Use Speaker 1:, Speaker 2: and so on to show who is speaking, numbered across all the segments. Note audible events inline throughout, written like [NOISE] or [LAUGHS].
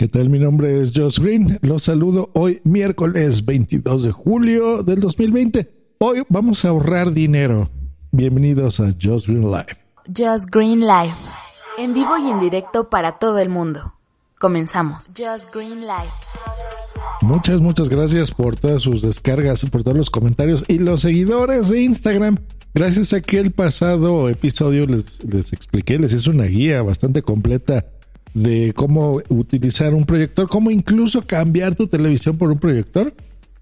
Speaker 1: ¿Qué tal? Mi nombre es Josh Green. Los saludo hoy miércoles 22 de julio del 2020. Hoy vamos a ahorrar dinero. Bienvenidos a Josh Green Live.
Speaker 2: Just Green Live. En vivo y en directo para todo el mundo. Comenzamos. Just Green Live.
Speaker 1: Muchas, muchas gracias por todas sus descargas, por todos los comentarios y los seguidores de Instagram. Gracias a que el pasado episodio les, les expliqué, les hice una guía bastante completa de cómo utilizar un proyector, cómo incluso cambiar tu televisión por un proyector.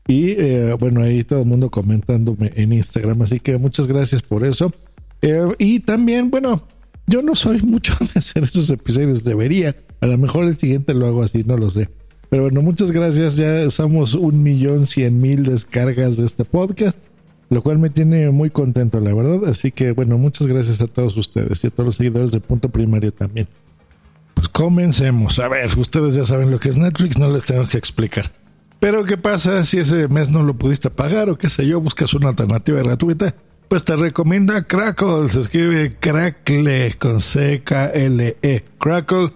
Speaker 1: Y eh, bueno, ahí todo el mundo comentándome en Instagram, así que muchas gracias por eso. Eh, y también, bueno, yo no soy mucho [LAUGHS] de hacer esos episodios, debería. A lo mejor el siguiente lo hago así, no lo sé. Pero bueno, muchas gracias. Ya somos un millón cien mil descargas de este podcast, lo cual me tiene muy contento, la verdad. Así que bueno, muchas gracias a todos ustedes y a todos los seguidores de Punto Primario también. Pues comencemos. A ver, ustedes ya saben lo que es Netflix, no les tengo que explicar. Pero ¿qué pasa si ese mes no lo pudiste pagar o qué sé yo, buscas una alternativa gratuita? Pues te recomiendo Crackle, se escribe Crackle con C-K-L-E, Crackle,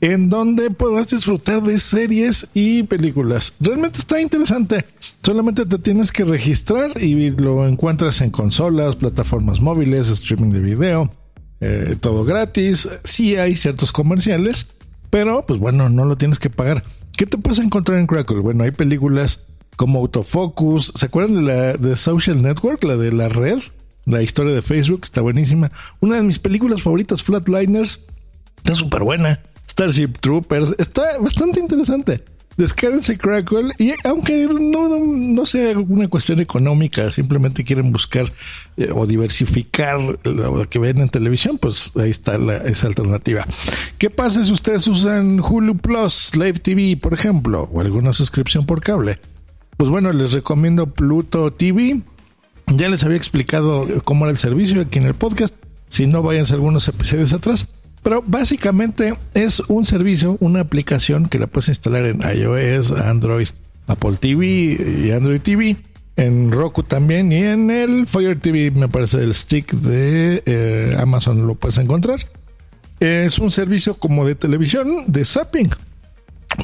Speaker 1: en donde podrás disfrutar de series y películas. Realmente está interesante. Solamente te tienes que registrar y lo encuentras en consolas, plataformas móviles, streaming de video eh, todo gratis. Sí hay ciertos comerciales, pero pues bueno, no lo tienes que pagar. ¿Qué te puedes encontrar en Crackle? Bueno, hay películas como Autofocus. ¿Se acuerdan de la de Social Network, la de la red? La historia de Facebook está buenísima. Una de mis películas favoritas, Flatliners, está súper buena. Starship Troopers, está bastante interesante descárguense Crackle y aunque no, no, sea una cuestión económica, simplemente quieren buscar eh, o diversificar lo que ven en televisión, pues ahí está esa alternativa. ¿Qué pasa si ustedes usan Hulu Plus, Live TV, por ejemplo, o alguna suscripción por cable? Pues bueno, les recomiendo Pluto TV. Ya les había explicado cómo era el servicio aquí en el podcast. Si no, váyanse algunos episodios atrás. Pero básicamente es un servicio, una aplicación que la puedes instalar en iOS, Android, Apple TV y Android TV. En Roku también y en el Fire TV me parece el stick de eh, Amazon lo puedes encontrar. Es un servicio como de televisión, de zapping.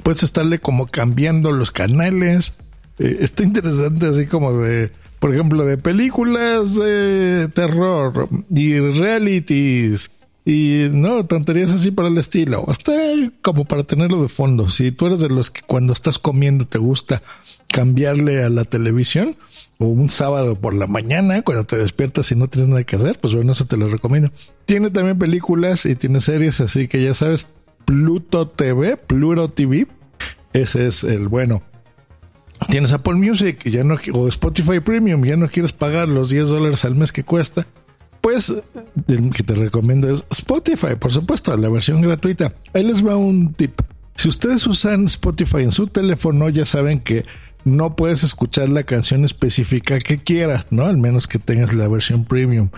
Speaker 1: Puedes estarle como cambiando los canales. Eh, está interesante así como de, por ejemplo, de películas de terror y realities y no, tonterías así para el estilo. Hasta como para tenerlo de fondo. Si tú eres de los que cuando estás comiendo te gusta cambiarle a la televisión o un sábado por la mañana cuando te despiertas y no tienes nada que hacer, pues bueno, eso te lo recomiendo. Tiene también películas y tiene series, así que ya sabes, Pluto TV, Pluro TV, ese es el bueno. Tienes Apple Music ya no, o Spotify Premium, ya no quieres pagar los 10 dólares al mes que cuesta pues el que te recomiendo es Spotify, por supuesto, la versión gratuita. Ahí les va un tip. Si ustedes usan Spotify en su teléfono, ya saben que no puedes escuchar la canción específica que quieras, ¿no? Al menos que tengas la versión premium.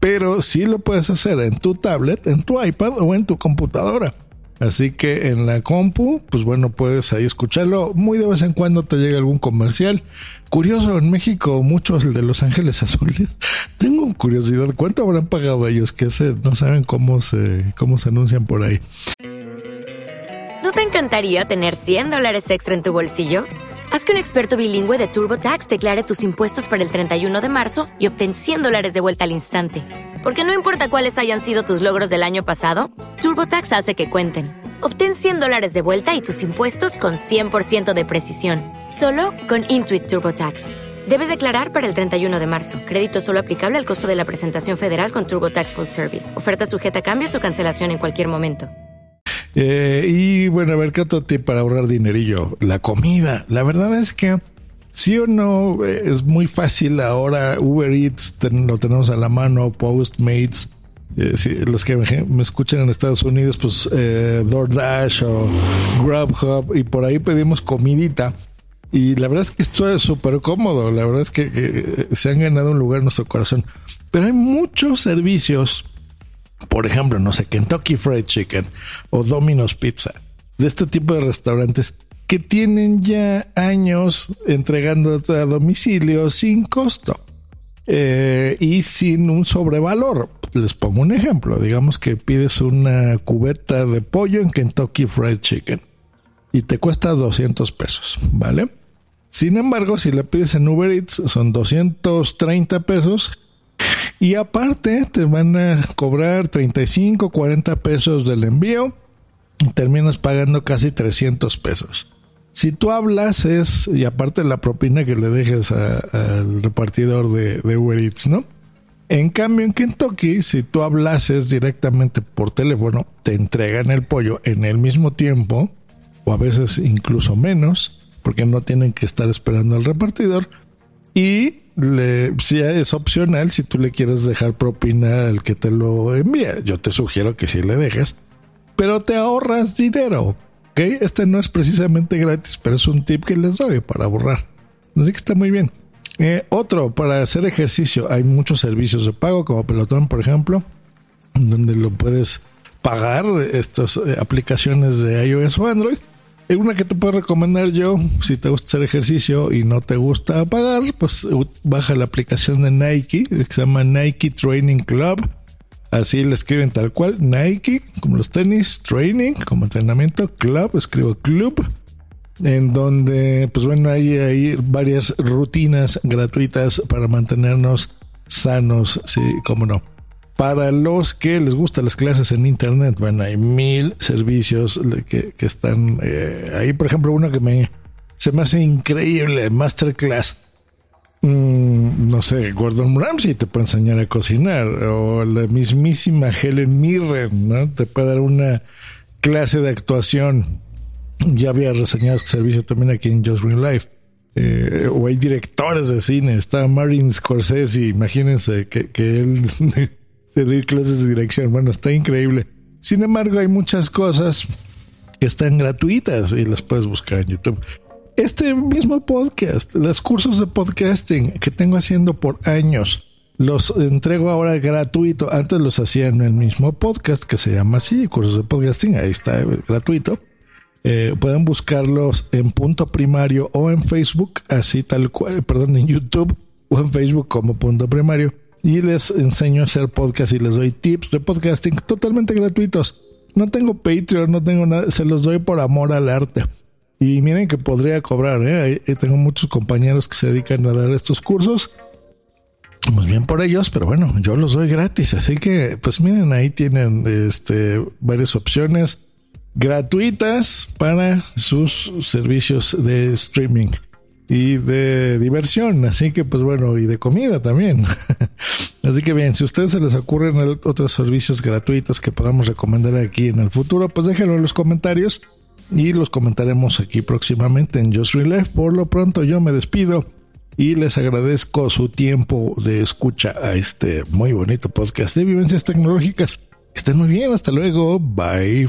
Speaker 1: Pero sí lo puedes hacer en tu tablet, en tu iPad o en tu computadora. Así que en la compu, pues bueno, puedes ahí escucharlo. Muy de vez en cuando te llega algún comercial. Curioso, en México, muchos de Los Ángeles [LAUGHS] Azules. Tengo curiosidad, ¿cuánto habrán pagado ellos? Que se, no saben cómo se, cómo se anuncian por ahí.
Speaker 3: ¿No te encantaría tener 100 dólares extra en tu bolsillo? Haz que un experto bilingüe de TurboTax declare tus impuestos para el 31 de marzo y obtén 100 dólares de vuelta al instante. Porque no importa cuáles hayan sido tus logros del año pasado, TurboTax hace que cuenten. Obtén 100 dólares de vuelta y tus impuestos con 100% de precisión, solo con Intuit TurboTax. Debes declarar para el 31 de marzo. Crédito solo aplicable al costo de la presentación federal con TurboTax Full Service. Oferta sujeta a cambios o cancelación en cualquier momento.
Speaker 1: Eh, y bueno, a ver tip para ahorrar dinerillo. La comida. La verdad es que sí o no es muy fácil ahora. Uber Eats lo tenemos a la mano, Postmates. Eh, los que me, escuchan en Estados Unidos, pues eh, DoorDash o Grubhub y por ahí pedimos comidita. Y la verdad es que esto es súper cómodo. La verdad es que, se han ganado un lugar en nuestro corazón. Pero hay muchos servicios, por ejemplo, no sé, Kentucky Fried Chicken o Domino's Pizza, de este tipo de restaurantes que tienen ya años entregando a domicilio sin costo eh, y sin un sobrevalor. Les pongo un ejemplo. Digamos que pides una cubeta de pollo en Kentucky Fried Chicken y te cuesta 200 pesos, ¿vale? Sin embargo, si la pides en Uber Eats son 230 pesos y aparte te van a cobrar 35, 40 pesos del envío y terminas pagando casi 300 pesos. Si tú hablas es, y aparte la propina que le dejes al repartidor de, de, Uber Eats, ¿no? En cambio, en Kentucky, si tú hablases directamente por teléfono, te entregan el pollo en el mismo tiempo, o a veces incluso menos, porque no tienen que estar esperando al repartidor. Y le, si es opcional, si tú le quieres dejar propina al que te lo envía, yo te sugiero que sí le dejes, pero te ahorras dinero este no es precisamente gratis, pero es un tip que les doy para borrar. Así que está muy bien. Eh, otro, para hacer ejercicio, hay muchos servicios de pago, como Pelotón, por ejemplo, donde lo puedes pagar, estas eh, aplicaciones de iOS o Android. Eh, una que te puedo recomendar yo, si te gusta hacer ejercicio y no te gusta pagar, pues baja la aplicación de Nike, que se llama Nike Training Club Así le escriben tal cual, Nike, como los tenis, training, como entrenamiento, club, escribo club, en donde, pues bueno, hay, hay varias rutinas gratuitas para mantenernos sanos, sí, como no. Para los que les gustan las clases en internet, bueno, hay mil servicios que, que están eh, ahí. Por ejemplo, uno que me se me hace increíble, Masterclass Mm, no sé, Gordon Ramsay te puede enseñar a cocinar, o la mismísima Helen Mirren, ¿no? Te puede dar una clase de actuación. Ya había reseñado este servicio también aquí en Just Real Life. Eh, o hay directores de cine, está Martin Scorsese, imagínense que, que él [LAUGHS] te dé clases de dirección. Bueno, está increíble. Sin embargo, hay muchas cosas que están gratuitas y las puedes buscar en YouTube este mismo podcast, los cursos de podcasting que tengo haciendo por años, los entrego ahora gratuito. Antes los hacía en el mismo podcast que se llama así, cursos de podcasting, ahí está gratuito. Eh, pueden buscarlos en punto primario o en Facebook, así tal cual, perdón, en YouTube o en Facebook como punto primario. Y les enseño a hacer podcast y les doy tips de podcasting totalmente gratuitos. No tengo Patreon, no tengo nada, se los doy por amor al arte. Y miren que podría cobrar, ¿eh? Tengo muchos compañeros que se dedican a dar estos cursos. Muy bien por ellos, pero bueno, yo los doy gratis. Así que, pues miren, ahí tienen este, varias opciones gratuitas para sus servicios de streaming y de diversión. Así que, pues bueno, y de comida también. [LAUGHS] Así que bien, si a ustedes se les ocurren otros servicios gratuitos que podamos recomendar aquí en el futuro, pues déjenlo en los comentarios y los comentaremos aquí próximamente en Just Real Por lo pronto yo me despido y les agradezco su tiempo de escucha a este muy bonito podcast de vivencias tecnológicas. Estén muy bien, hasta luego, bye.